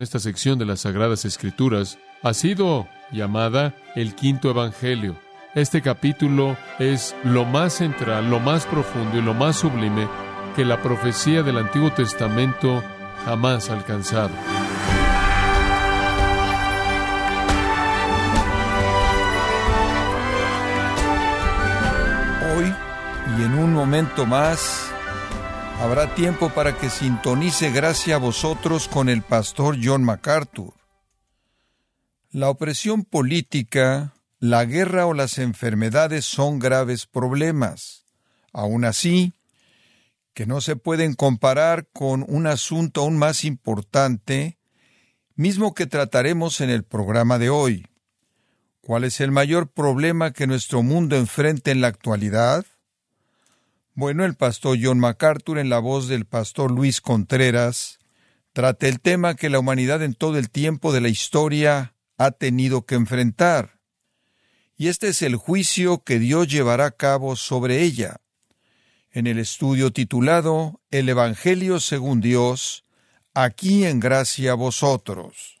Esta sección de las Sagradas Escrituras ha sido llamada el quinto Evangelio. Este capítulo es lo más central, lo más profundo y lo más sublime que la profecía del Antiguo Testamento jamás ha alcanzado. Hoy y en un momento más Habrá tiempo para que sintonice gracia a vosotros con el pastor John MacArthur. La opresión política, la guerra o las enfermedades son graves problemas. Aún así, que no se pueden comparar con un asunto aún más importante, mismo que trataremos en el programa de hoy. ¿Cuál es el mayor problema que nuestro mundo enfrenta en la actualidad? Bueno, el pastor John MacArthur, en la voz del pastor Luis Contreras, trata el tema que la humanidad en todo el tiempo de la historia ha tenido que enfrentar. Y este es el juicio que Dios llevará a cabo sobre ella. En el estudio titulado El Evangelio según Dios, aquí en gracia a vosotros.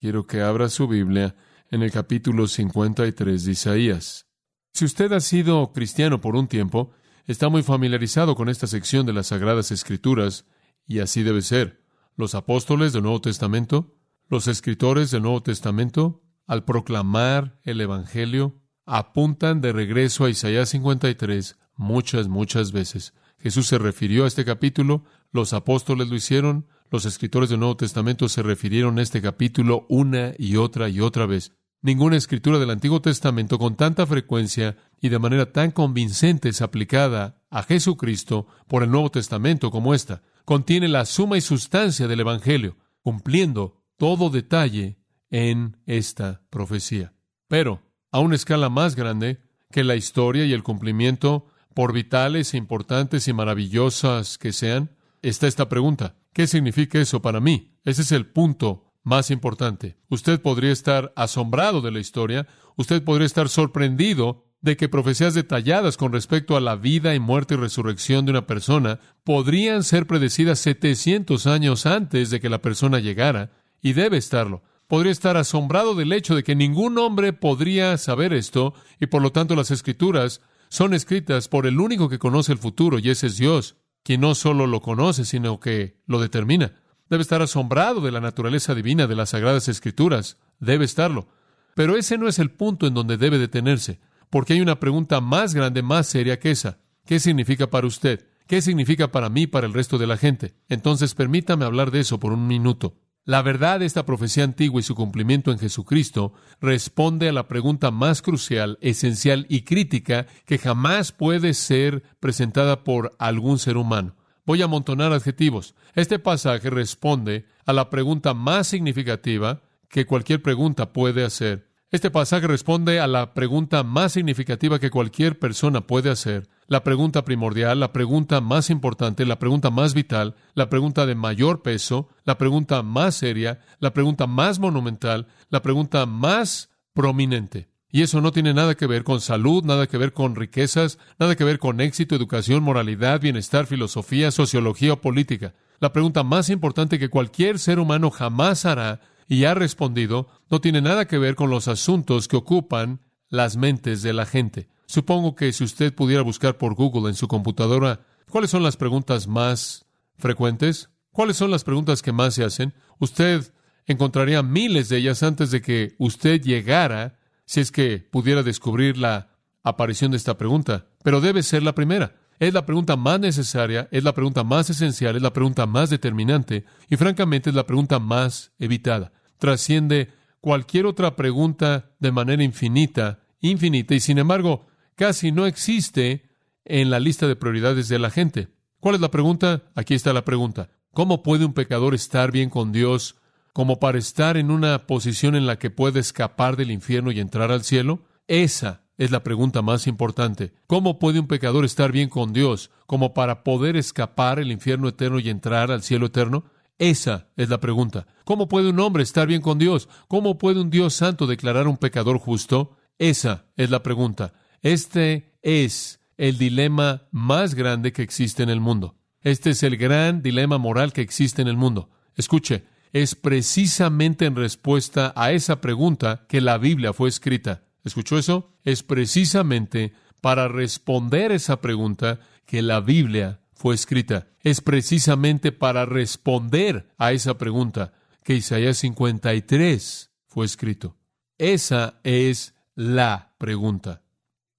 Quiero que abra su Biblia en el capítulo 53 de Isaías. Si usted ha sido cristiano por un tiempo, está muy familiarizado con esta sección de las Sagradas Escrituras, y así debe ser. Los apóstoles del Nuevo Testamento, los escritores del Nuevo Testamento, al proclamar el Evangelio, apuntan de regreso a Isaías 53 muchas, muchas veces. Jesús se refirió a este capítulo, los apóstoles lo hicieron, los escritores del Nuevo Testamento se refirieron a este capítulo una y otra y otra vez. Ninguna escritura del Antiguo Testamento con tanta frecuencia y de manera tan convincente es aplicada a Jesucristo por el Nuevo Testamento como esta. Contiene la suma y sustancia del Evangelio, cumpliendo todo detalle en esta profecía. Pero, a una escala más grande que la historia y el cumplimiento, por vitales e importantes y maravillosas que sean, está esta pregunta. ¿Qué significa eso para mí? Ese es el punto más importante. Usted podría estar asombrado de la historia, usted podría estar sorprendido de que profecías detalladas con respecto a la vida y muerte y resurrección de una persona podrían ser predecidas 700 años antes de que la persona llegara, y debe estarlo. Podría estar asombrado del hecho de que ningún hombre podría saber esto, y por lo tanto las escrituras son escritas por el único que conoce el futuro, y ese es Dios, quien no solo lo conoce, sino que lo determina. Debe estar asombrado de la naturaleza divina de las Sagradas Escrituras. Debe estarlo. Pero ese no es el punto en donde debe detenerse, porque hay una pregunta más grande, más seria que esa. ¿Qué significa para usted? ¿Qué significa para mí para el resto de la gente? Entonces permítame hablar de eso por un minuto. La verdad de esta profecía antigua y su cumplimiento en Jesucristo responde a la pregunta más crucial, esencial y crítica que jamás puede ser presentada por algún ser humano. Voy a amontonar adjetivos. Este pasaje responde a la pregunta más significativa que cualquier pregunta puede hacer. Este pasaje responde a la pregunta más significativa que cualquier persona puede hacer, la pregunta primordial, la pregunta más importante, la pregunta más vital, la pregunta de mayor peso, la pregunta más seria, la pregunta más monumental, la pregunta más prominente. Y eso no tiene nada que ver con salud, nada que ver con riquezas, nada que ver con éxito, educación, moralidad, bienestar, filosofía, sociología o política. La pregunta más importante que cualquier ser humano jamás hará y ha respondido no tiene nada que ver con los asuntos que ocupan las mentes de la gente. Supongo que si usted pudiera buscar por Google en su computadora, ¿cuáles son las preguntas más frecuentes? ¿Cuáles son las preguntas que más se hacen? Usted encontraría miles de ellas antes de que usted llegara si es que pudiera descubrir la aparición de esta pregunta, pero debe ser la primera. Es la pregunta más necesaria, es la pregunta más esencial, es la pregunta más determinante y francamente es la pregunta más evitada. Trasciende cualquier otra pregunta de manera infinita, infinita y sin embargo casi no existe en la lista de prioridades de la gente. ¿Cuál es la pregunta? Aquí está la pregunta. ¿Cómo puede un pecador estar bien con Dios como para estar en una posición en la que puede escapar del infierno y entrar al cielo? Esa es la pregunta más importante. ¿Cómo puede un pecador estar bien con Dios como para poder escapar el infierno eterno y entrar al cielo eterno? Esa es la pregunta. ¿Cómo puede un hombre estar bien con Dios? ¿Cómo puede un Dios santo declarar un pecador justo? Esa es la pregunta. Este es el dilema más grande que existe en el mundo. Este es el gran dilema moral que existe en el mundo. Escuche, es precisamente en respuesta a esa pregunta que la Biblia fue escrita. ¿Escuchó eso? Es precisamente para responder esa pregunta que la Biblia fue escrita. Es precisamente para responder a esa pregunta que Isaías 53 fue escrito. Esa es la pregunta.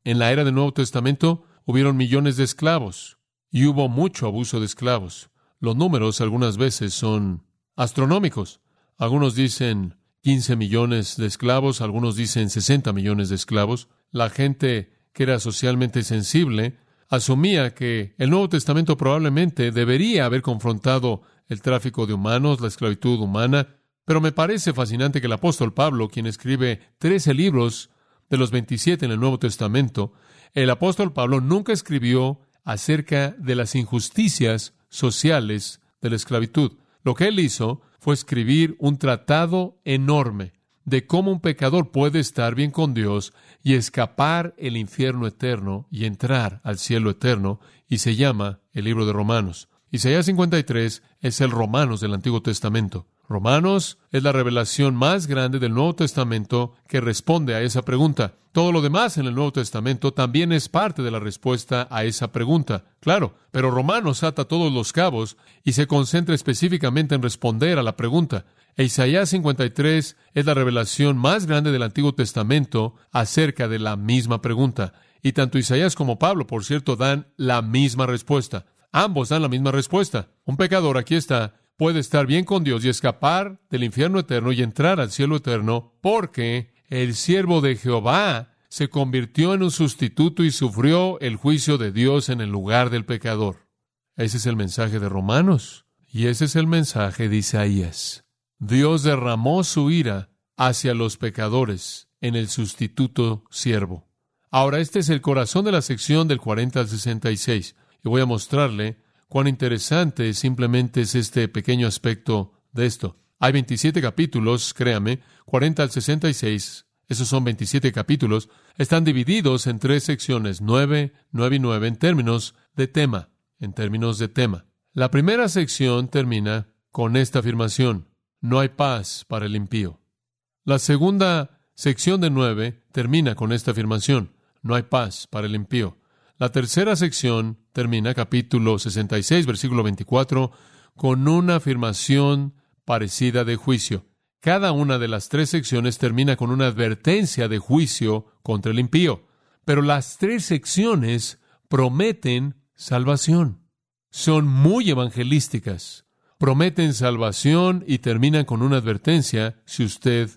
En la era del Nuevo Testamento hubieron millones de esclavos y hubo mucho abuso de esclavos. Los números algunas veces son astronómicos. Algunos dicen 15 millones de esclavos, algunos dicen 60 millones de esclavos. La gente que era socialmente sensible asumía que el Nuevo Testamento probablemente debería haber confrontado el tráfico de humanos, la esclavitud humana, pero me parece fascinante que el apóstol Pablo, quien escribe 13 libros de los 27 en el Nuevo Testamento, el apóstol Pablo nunca escribió acerca de las injusticias sociales de la esclavitud. Lo que él hizo fue escribir un tratado enorme de cómo un pecador puede estar bien con Dios y escapar el infierno eterno y entrar al cielo eterno, y se llama el libro de Romanos. Isaías 53 es el Romanos del Antiguo Testamento. Romanos es la revelación más grande del Nuevo Testamento que responde a esa pregunta. Todo lo demás en el Nuevo Testamento también es parte de la respuesta a esa pregunta. Claro, pero Romanos ata todos los cabos y se concentra específicamente en responder a la pregunta. E Isaías 53 es la revelación más grande del Antiguo Testamento acerca de la misma pregunta. Y tanto Isaías como Pablo, por cierto, dan la misma respuesta. Ambos dan la misma respuesta. Un pecador, aquí está, puede estar bien con Dios y escapar del infierno eterno y entrar al cielo eterno porque el siervo de Jehová se convirtió en un sustituto y sufrió el juicio de Dios en el lugar del pecador. Ese es el mensaje de Romanos y ese es el mensaje de Isaías. Dios derramó su ira hacia los pecadores en el sustituto siervo. Ahora, este es el corazón de la sección del 40 al 66 y voy a mostrarle cuán interesante simplemente es este pequeño aspecto de esto. Hay 27 capítulos, créame, 40 al 66, esos son 27 capítulos, están divididos en tres secciones, 9, 9 y 9, en términos de tema, en términos de tema. La primera sección termina con esta afirmación, no hay paz para el impío. La segunda sección de 9 termina con esta afirmación, no hay paz para el impío. La tercera sección termina, capítulo 66, versículo 24, con una afirmación parecida de juicio. Cada una de las tres secciones termina con una advertencia de juicio contra el impío. Pero las tres secciones prometen salvación. Son muy evangelísticas. Prometen salvación y terminan con una advertencia si usted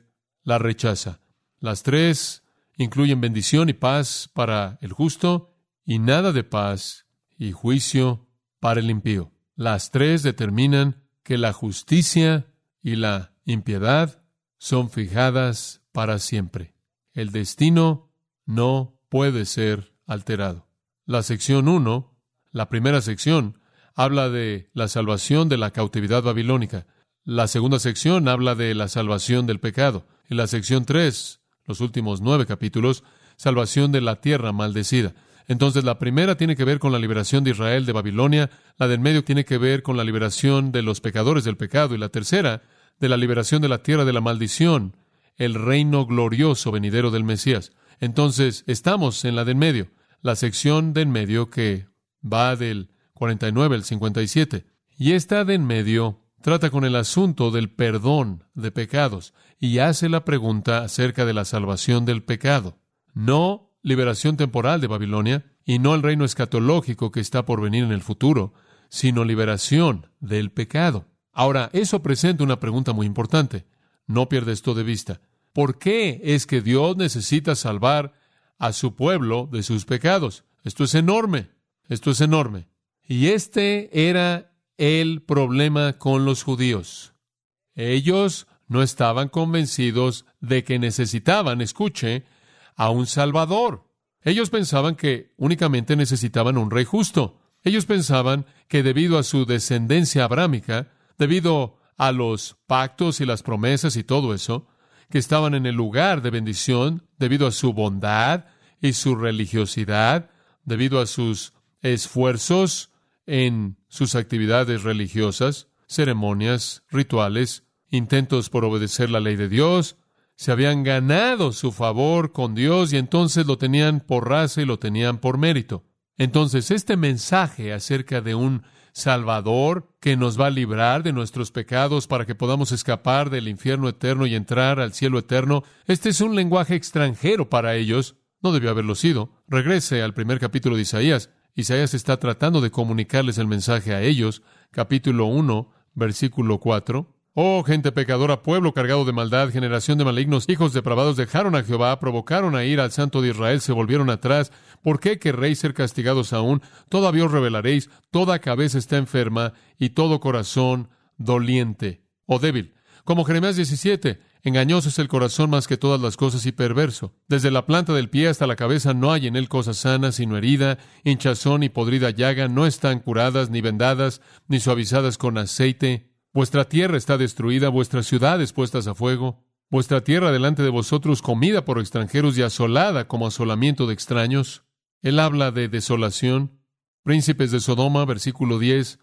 la rechaza. Las tres incluyen bendición y paz para el justo y nada de paz y juicio para el impío. Las tres determinan que la justicia y la impiedad son fijadas para siempre. El destino no puede ser alterado. La sección 1, la primera sección, habla de la salvación de la cautividad babilónica. La segunda sección habla de la salvación del pecado. Y la sección 3, los últimos nueve capítulos, salvación de la tierra maldecida. Entonces la primera tiene que ver con la liberación de Israel de Babilonia, la del medio tiene que ver con la liberación de los pecadores del pecado y la tercera de la liberación de la tierra de la maldición, el reino glorioso venidero del Mesías. Entonces estamos en la del medio, la sección de en medio que va del 49 al 57. Y esta de en medio trata con el asunto del perdón de pecados y hace la pregunta acerca de la salvación del pecado. No liberación temporal de Babilonia y no el reino escatológico que está por venir en el futuro, sino liberación del pecado. Ahora, eso presenta una pregunta muy importante. No pierda esto de vista. ¿Por qué es que Dios necesita salvar a su pueblo de sus pecados? Esto es enorme. Esto es enorme. Y este era el problema con los judíos. Ellos no estaban convencidos de que necesitaban, escuche, a un Salvador. Ellos pensaban que únicamente necesitaban un rey justo. Ellos pensaban que debido a su descendencia abrámica, debido a los pactos y las promesas y todo eso, que estaban en el lugar de bendición, debido a su bondad y su religiosidad, debido a sus esfuerzos en sus actividades religiosas, ceremonias, rituales, intentos por obedecer la ley de Dios, se habían ganado su favor con Dios y entonces lo tenían por raza y lo tenían por mérito. Entonces, este mensaje acerca de un Salvador que nos va a librar de nuestros pecados para que podamos escapar del infierno eterno y entrar al cielo eterno, este es un lenguaje extranjero para ellos. No debió haberlo sido. Regrese al primer capítulo de Isaías. Isaías está tratando de comunicarles el mensaje a ellos. Capítulo 1, versículo 4. Oh, gente pecadora, pueblo cargado de maldad, generación de malignos, hijos depravados, dejaron a Jehová, provocaron a ir al Santo de Israel, se volvieron atrás. ¿Por qué querréis ser castigados aún? Todavía os revelaréis, toda cabeza está enferma y todo corazón doliente o débil. Como Jeremías 17, engañoso es el corazón más que todas las cosas y perverso. Desde la planta del pie hasta la cabeza no hay en él cosas sanas, sino herida, hinchazón y podrida llaga, no están curadas, ni vendadas, ni suavizadas con aceite Vuestra tierra está destruida, vuestras ciudades puestas a fuego, vuestra tierra delante de vosotros comida por extranjeros y asolada como asolamiento de extraños. Él habla de desolación. Príncipes de Sodoma, versículo 10,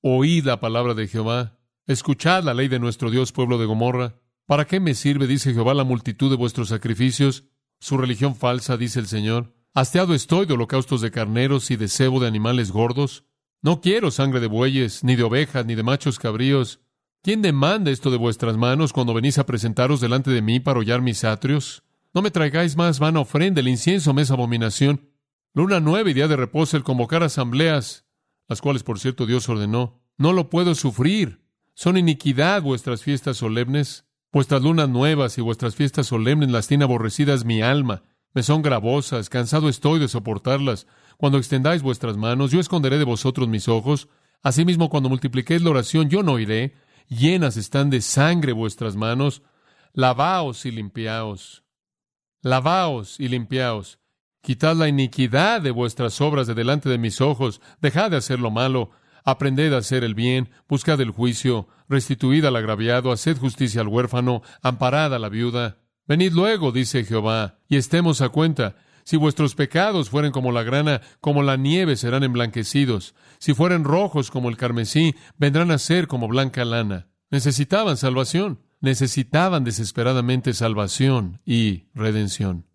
oíd la palabra de Jehová, escuchad la ley de nuestro Dios, pueblo de Gomorra. ¿Para qué me sirve, dice Jehová, la multitud de vuestros sacrificios? Su religión falsa, dice el Señor. Hasteado estoy de holocaustos de carneros y de cebo de animales gordos. No quiero sangre de bueyes, ni de ovejas, ni de machos cabríos. ¿Quién demanda esto de vuestras manos cuando venís a presentaros delante de mí para hollar mis atrios? No me traigáis más vana ofrenda, el incienso me es abominación. Luna nueva y día de reposo, el convocar asambleas, las cuales, por cierto, Dios ordenó. No lo puedo sufrir. Son iniquidad vuestras fiestas solemnes. Vuestras lunas nuevas y vuestras fiestas solemnes las tiene aborrecidas mi alma. Me son gravosas, cansado estoy de soportarlas. Cuando extendáis vuestras manos, yo esconderé de vosotros mis ojos. Asimismo, cuando multipliquéis la oración, yo no iré. Llenas están de sangre vuestras manos. Lavaos y limpiaos. Lavaos y limpiaos. Quitad la iniquidad de vuestras obras de delante de mis ojos. Dejad de hacer lo malo. Aprended a hacer el bien. Buscad el juicio. Restituid al agraviado. Haced justicia al huérfano. Amparad a la viuda. Venid luego, dice Jehová, y estemos a cuenta. Si vuestros pecados fueren como la grana, como la nieve serán emblanquecidos. Si fueren rojos como el carmesí, vendrán a ser como blanca lana. Necesitaban salvación, necesitaban desesperadamente salvación y redención.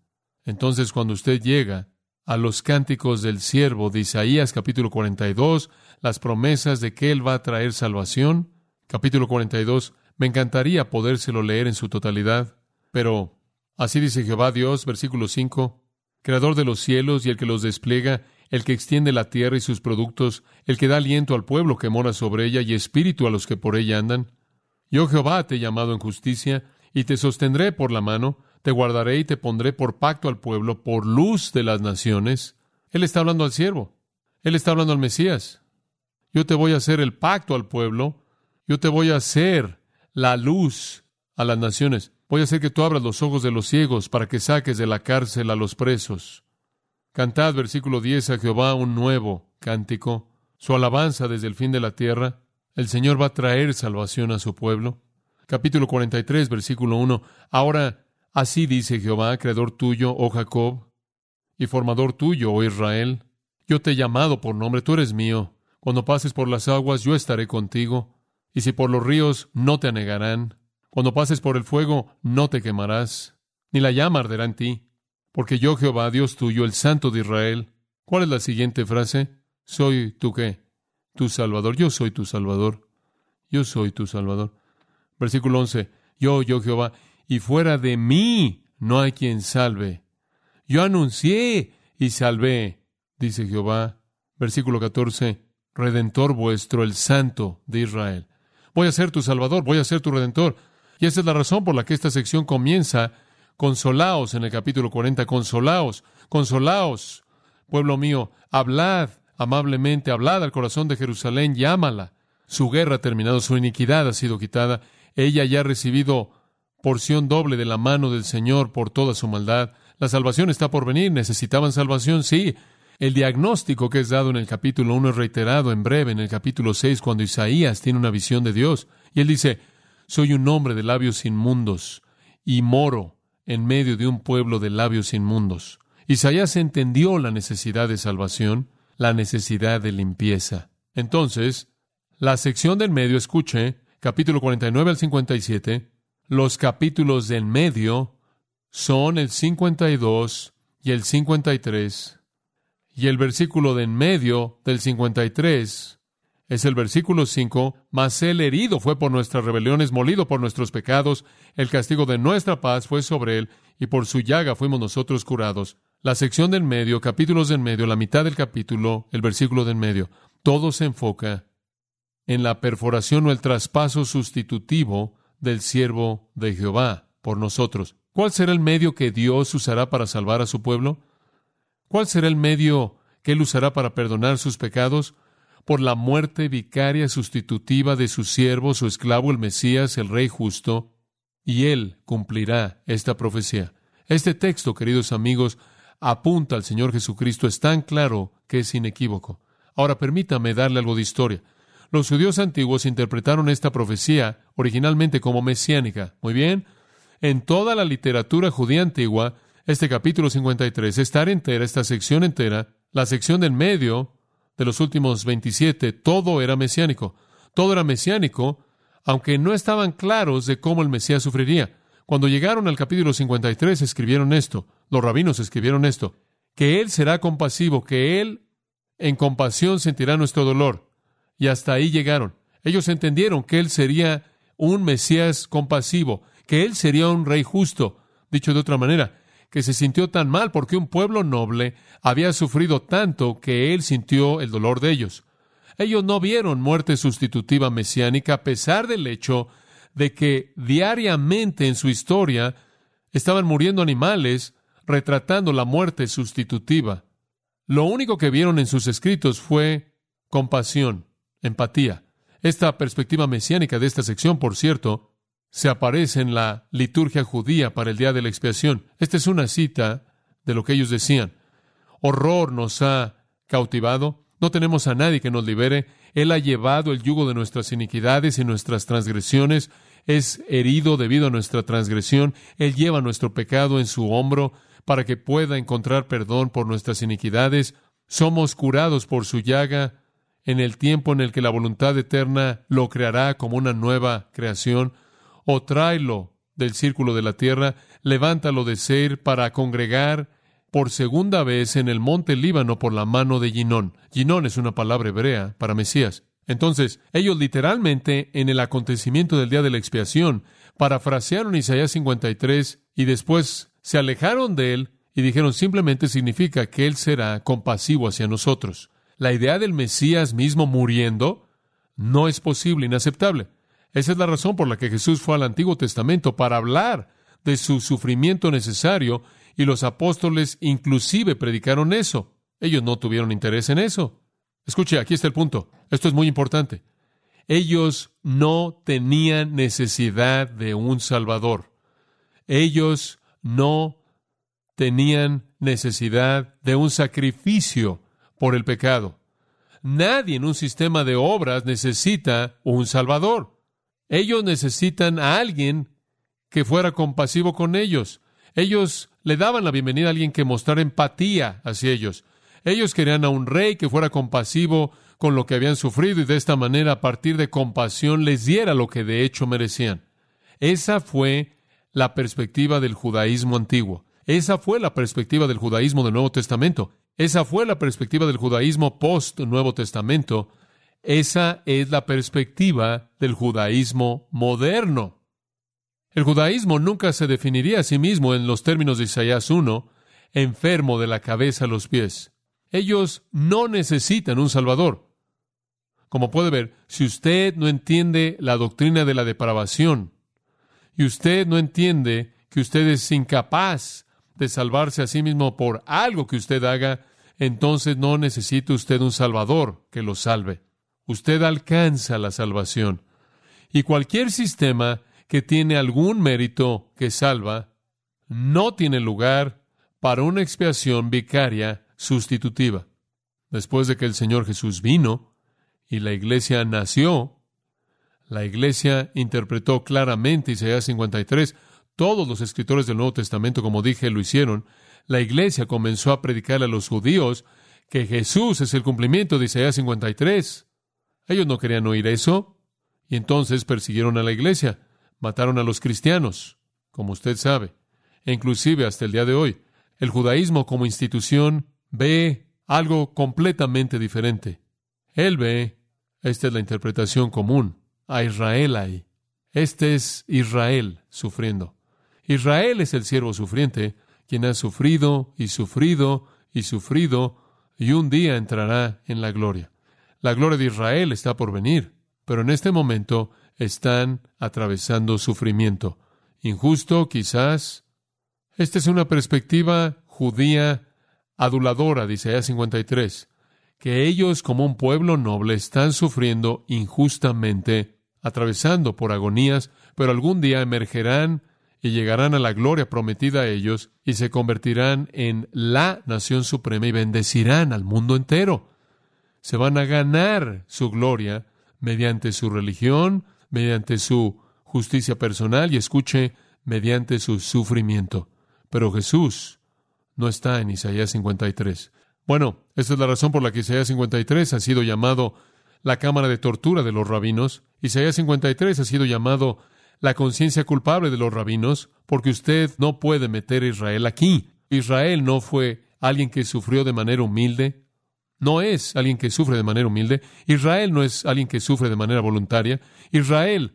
Entonces, cuando usted llega a los cánticos del siervo de Isaías capítulo 42, las promesas de que Él va a traer salvación, capítulo 42, me encantaría podérselo leer en su totalidad, pero así dice Jehová Dios, versículo 5, creador de los cielos y el que los despliega, el que extiende la tierra y sus productos, el que da aliento al pueblo que mora sobre ella y espíritu a los que por ella andan. Yo Jehová te he llamado en justicia, y te sostendré por la mano, te guardaré y te pondré por pacto al pueblo, por luz de las naciones. Él está hablando al siervo, él está hablando al Mesías. Yo te voy a hacer el pacto al pueblo, yo te voy a hacer la luz a las naciones. Voy a hacer que tú abras los ojos de los ciegos para que saques de la cárcel a los presos. Cantad, versículo 10, a Jehová un nuevo cántico, su alabanza desde el fin de la tierra. El Señor va a traer salvación a su pueblo. Capítulo 43, versículo 1. Ahora, así dice Jehová, creador tuyo, oh Jacob, y formador tuyo, oh Israel. Yo te he llamado por nombre, tú eres mío. Cuando pases por las aguas, yo estaré contigo. Y si por los ríos, no te anegarán. Cuando pases por el fuego, no te quemarás, ni la llama arderá en ti, porque yo Jehová, Dios tuyo, el Santo de Israel. ¿Cuál es la siguiente frase? Soy tu qué? Tu Salvador. Yo soy tu Salvador. Yo soy tu Salvador. Versículo 11. Yo, yo Jehová, y fuera de mí no hay quien salve. Yo anuncié y salvé, dice Jehová. Versículo 14. Redentor vuestro, el Santo de Israel. Voy a ser tu Salvador, voy a ser tu Redentor. Y esa es la razón por la que esta sección comienza, consolaos en el capítulo 40, consolaos, consolaos, pueblo mío, hablad amablemente, hablad al corazón de Jerusalén, llámala. Su guerra ha terminado, su iniquidad ha sido quitada, ella ya ha recibido porción doble de la mano del Señor por toda su maldad. La salvación está por venir, necesitaban salvación, sí. El diagnóstico que es dado en el capítulo 1 es reiterado en breve en el capítulo 6 cuando Isaías tiene una visión de Dios. Y él dice, soy un hombre de labios inmundos y moro en medio de un pueblo de labios inmundos. Isaías entendió la necesidad de salvación, la necesidad de limpieza. Entonces, la sección del medio, escuche, capítulo 49 al 57. Los capítulos del medio son el 52 y el 53. Y el versículo de en medio del 53 es el versículo 5, mas el herido fue por nuestras rebeliones, molido por nuestros pecados, el castigo de nuestra paz fue sobre él, y por su llaga fuimos nosotros curados. La sección del medio, capítulos del medio, la mitad del capítulo, el versículo del medio, todo se enfoca en la perforación o el traspaso sustitutivo del siervo de Jehová por nosotros. ¿Cuál será el medio que Dios usará para salvar a su pueblo? ¿Cuál será el medio que Él usará para perdonar sus pecados? Por la muerte vicaria sustitutiva de su siervo, su esclavo, el Mesías, el Rey justo, y Él cumplirá esta profecía. Este texto, queridos amigos, apunta al Señor Jesucristo es tan claro que es inequívoco. Ahora permítame darle algo de historia. Los judíos antiguos interpretaron esta profecía originalmente como mesiánica. Muy bien. En toda la literatura judía antigua, este capítulo 53, esta entera, esta sección entera, la sección del medio de los últimos 27, todo era mesiánico. Todo era mesiánico, aunque no estaban claros de cómo el Mesías sufriría. Cuando llegaron al capítulo 53 escribieron esto, los rabinos escribieron esto, que Él será compasivo, que Él en compasión sentirá nuestro dolor. Y hasta ahí llegaron. Ellos entendieron que Él sería un Mesías compasivo, que Él sería un rey justo. Dicho de otra manera, que se sintió tan mal porque un pueblo noble había sufrido tanto que Él sintió el dolor de ellos. Ellos no vieron muerte sustitutiva mesiánica a pesar del hecho de que diariamente en su historia estaban muriendo animales retratando la muerte sustitutiva. Lo único que vieron en sus escritos fue compasión, empatía. Esta perspectiva mesiánica de esta sección, por cierto, se aparece en la liturgia judía para el día de la expiación. Esta es una cita de lo que ellos decían. Horror nos ha cautivado, no tenemos a nadie que nos libere, Él ha llevado el yugo de nuestras iniquidades y nuestras transgresiones, es herido debido a nuestra transgresión, Él lleva nuestro pecado en su hombro para que pueda encontrar perdón por nuestras iniquidades, somos curados por su llaga. En el tiempo en el que la voluntad eterna lo creará como una nueva creación, o tráelo del círculo de la tierra, levántalo de ser para congregar por segunda vez en el monte Líbano por la mano de Ginón. Ginón es una palabra hebrea para Mesías. Entonces, ellos literalmente en el acontecimiento del día de la expiación parafrasearon Isaías 53 y después se alejaron de él y dijeron simplemente significa que él será compasivo hacia nosotros. La idea del Mesías mismo muriendo no es posible, inaceptable. Esa es la razón por la que Jesús fue al Antiguo Testamento para hablar de su sufrimiento necesario y los apóstoles inclusive predicaron eso. Ellos no tuvieron interés en eso. Escuche, aquí está el punto. Esto es muy importante. Ellos no tenían necesidad de un Salvador. Ellos no tenían necesidad de un sacrificio por el pecado. Nadie en un sistema de obras necesita un Salvador. Ellos necesitan a alguien que fuera compasivo con ellos. Ellos le daban la bienvenida a alguien que mostrara empatía hacia ellos. Ellos querían a un rey que fuera compasivo con lo que habían sufrido y de esta manera, a partir de compasión, les diera lo que de hecho merecían. Esa fue la perspectiva del judaísmo antiguo. Esa fue la perspectiva del judaísmo del Nuevo Testamento. Esa fue la perspectiva del judaísmo post-Nuevo Testamento. Esa es la perspectiva del judaísmo moderno. El judaísmo nunca se definiría a sí mismo en los términos de Isaías 1, enfermo de la cabeza a los pies. Ellos no necesitan un Salvador. Como puede ver, si usted no entiende la doctrina de la depravación y usted no entiende que usted es incapaz de salvarse a sí mismo por algo que usted haga, entonces no necesita usted un Salvador que lo salve. Usted alcanza la salvación. Y cualquier sistema que tiene algún mérito que salva, no tiene lugar para una expiación vicaria sustitutiva. Después de que el Señor Jesús vino y la iglesia nació, la iglesia interpretó claramente Isaías 53. Todos los escritores del Nuevo Testamento, como dije, lo hicieron. La iglesia comenzó a predicar a los judíos que Jesús es el cumplimiento de Isaías 53. Ellos no querían oír eso. Y entonces persiguieron a la iglesia, mataron a los cristianos, como usted sabe. E inclusive hasta el día de hoy, el judaísmo como institución ve algo completamente diferente. Él ve, esta es la interpretación común, a Israel ahí. Este es Israel sufriendo. Israel es el siervo sufriente, quien ha sufrido y sufrido y sufrido, y un día entrará en la gloria. La gloria de Israel está por venir, pero en este momento están atravesando sufrimiento. Injusto, quizás. Esta es una perspectiva judía aduladora, dice Isaías 53, que ellos como un pueblo noble están sufriendo injustamente, atravesando por agonías, pero algún día emergerán y llegarán a la gloria prometida a ellos y se convertirán en la nación suprema y bendecirán al mundo entero. Se van a ganar su gloria mediante su religión, mediante su justicia personal y escuche, mediante su sufrimiento. Pero Jesús no está en Isaías 53. Bueno, esta es la razón por la que Isaías 53 ha sido llamado la cámara de tortura de los rabinos. Isaías 53 ha sido llamado la conciencia culpable de los rabinos, porque usted no puede meter a Israel aquí. Israel no fue alguien que sufrió de manera humilde, no es alguien que sufre de manera humilde, Israel no es alguien que sufre de manera voluntaria, Israel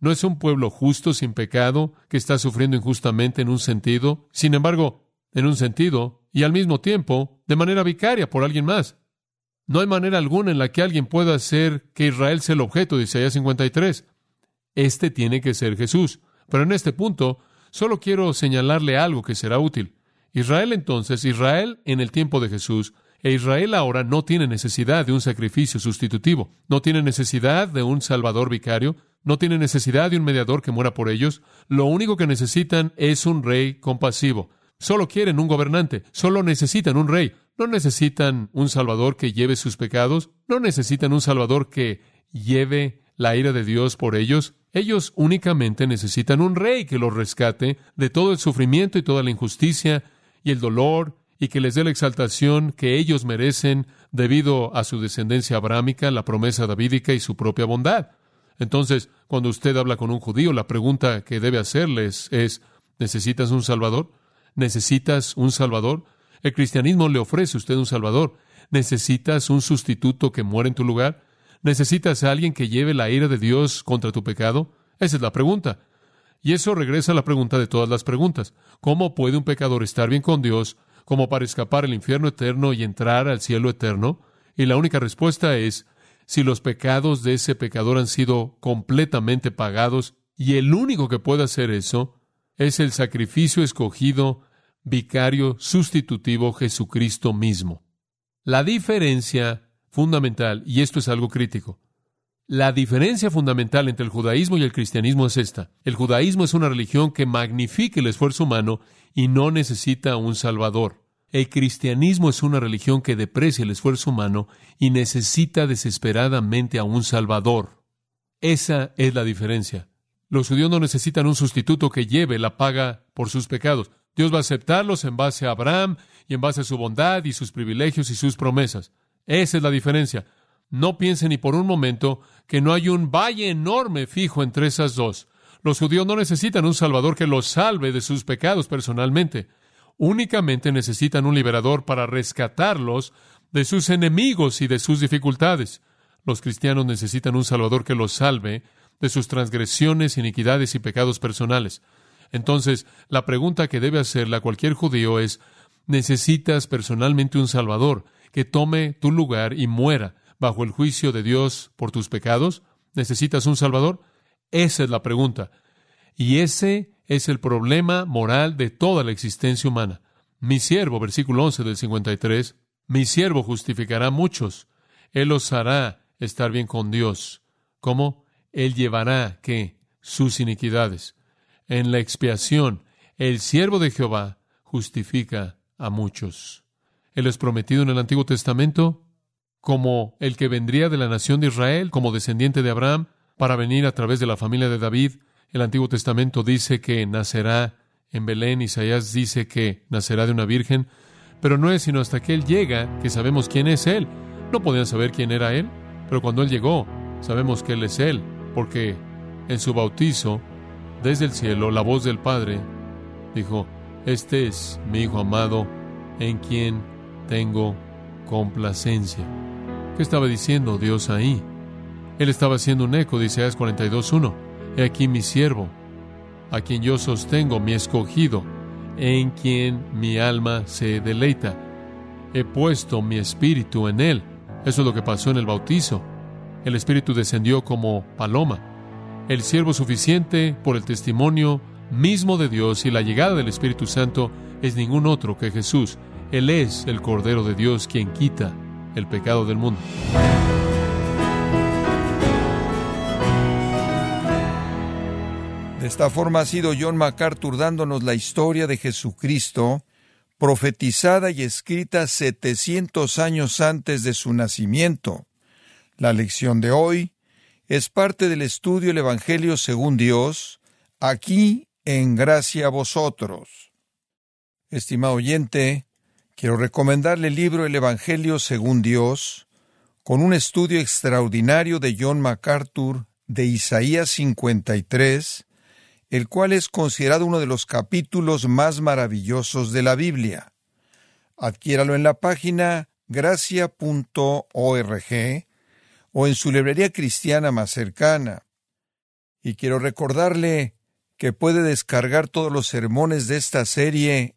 no es un pueblo justo, sin pecado, que está sufriendo injustamente en un sentido, sin embargo, en un sentido, y al mismo tiempo, de manera vicaria por alguien más. No hay manera alguna en la que alguien pueda hacer que Israel sea el objeto de Isaías 53. Este tiene que ser Jesús. Pero en este punto, solo quiero señalarle algo que será útil. Israel entonces, Israel en el tiempo de Jesús, e Israel ahora no tiene necesidad de un sacrificio sustitutivo, no tiene necesidad de un salvador vicario, no tiene necesidad de un mediador que muera por ellos, lo único que necesitan es un rey compasivo. Solo quieren un gobernante, solo necesitan un rey, no necesitan un salvador que lleve sus pecados, no necesitan un salvador que lleve la ira de Dios por ellos, ellos únicamente necesitan un rey que los rescate de todo el sufrimiento y toda la injusticia y el dolor y que les dé la exaltación que ellos merecen debido a su descendencia abrámica, la promesa davídica y su propia bondad. Entonces, cuando usted habla con un judío, la pregunta que debe hacerles es, ¿necesitas un Salvador? ¿Necesitas un Salvador? El cristianismo le ofrece a usted un Salvador. ¿Necesitas un sustituto que muera en tu lugar? ¿Necesitas a alguien que lleve la ira de Dios contra tu pecado? Esa es la pregunta. Y eso regresa a la pregunta de todas las preguntas. ¿Cómo puede un pecador estar bien con Dios como para escapar al infierno eterno y entrar al cielo eterno? Y la única respuesta es si los pecados de ese pecador han sido completamente pagados y el único que puede hacer eso es el sacrificio escogido, vicario, sustitutivo Jesucristo mismo. La diferencia fundamental, y esto es algo crítico. La diferencia fundamental entre el judaísmo y el cristianismo es esta. El judaísmo es una religión que magnifica el esfuerzo humano y no necesita un salvador. El cristianismo es una religión que deprecia el esfuerzo humano y necesita desesperadamente a un salvador. Esa es la diferencia. Los judíos no necesitan un sustituto que lleve la paga por sus pecados. Dios va a aceptarlos en base a Abraham y en base a su bondad y sus privilegios y sus promesas. Esa es la diferencia. No piensen ni por un momento que no hay un valle enorme fijo entre esas dos. Los judíos no necesitan un Salvador que los salve de sus pecados personalmente. Únicamente necesitan un liberador para rescatarlos de sus enemigos y de sus dificultades. Los cristianos necesitan un Salvador que los salve de sus transgresiones, iniquidades y pecados personales. Entonces, la pregunta que debe hacerle a cualquier judío es, ¿necesitas personalmente un Salvador? que tome tu lugar y muera bajo el juicio de Dios por tus pecados? ¿Necesitas un Salvador? Esa es la pregunta. Y ese es el problema moral de toda la existencia humana. Mi siervo, versículo 11 del 53, mi siervo justificará a muchos. Él los hará estar bien con Dios. ¿Cómo? Él llevará, ¿qué? Sus iniquidades. En la expiación, el siervo de Jehová justifica a muchos. Él es prometido en el Antiguo Testamento como el que vendría de la nación de Israel, como descendiente de Abraham, para venir a través de la familia de David. El Antiguo Testamento dice que nacerá en Belén, Isaías dice que nacerá de una virgen, pero no es sino hasta que Él llega que sabemos quién es Él. No podían saber quién era Él, pero cuando Él llegó, sabemos que Él es Él. porque en su bautizo, desde el cielo, la voz del Padre dijo, Este es mi Hijo amado, en quien tengo complacencia. ¿Qué estaba diciendo Dios ahí? Él estaba haciendo un eco de Isaías 42.1. He aquí mi siervo, a quien yo sostengo, mi escogido, en quien mi alma se deleita. He puesto mi espíritu en él. Eso es lo que pasó en el bautizo. El espíritu descendió como paloma. El siervo suficiente por el testimonio mismo de Dios y la llegada del Espíritu Santo es ningún otro que Jesús. Él es el Cordero de Dios quien quita el pecado del mundo. De esta forma ha sido John MacArthur dándonos la historia de Jesucristo, profetizada y escrita 700 años antes de su nacimiento. La lección de hoy es parte del estudio del Evangelio según Dios, aquí en gracia a vosotros. Estimado oyente, quiero recomendarle el libro El Evangelio según Dios, con un estudio extraordinario de John MacArthur de Isaías 53, el cual es considerado uno de los capítulos más maravillosos de la Biblia. Adquiéralo en la página gracia.org o en su librería cristiana más cercana. Y quiero recordarle que puede descargar todos los sermones de esta serie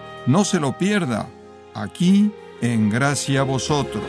No se lo pierda, aquí en Gracia a Vosotros.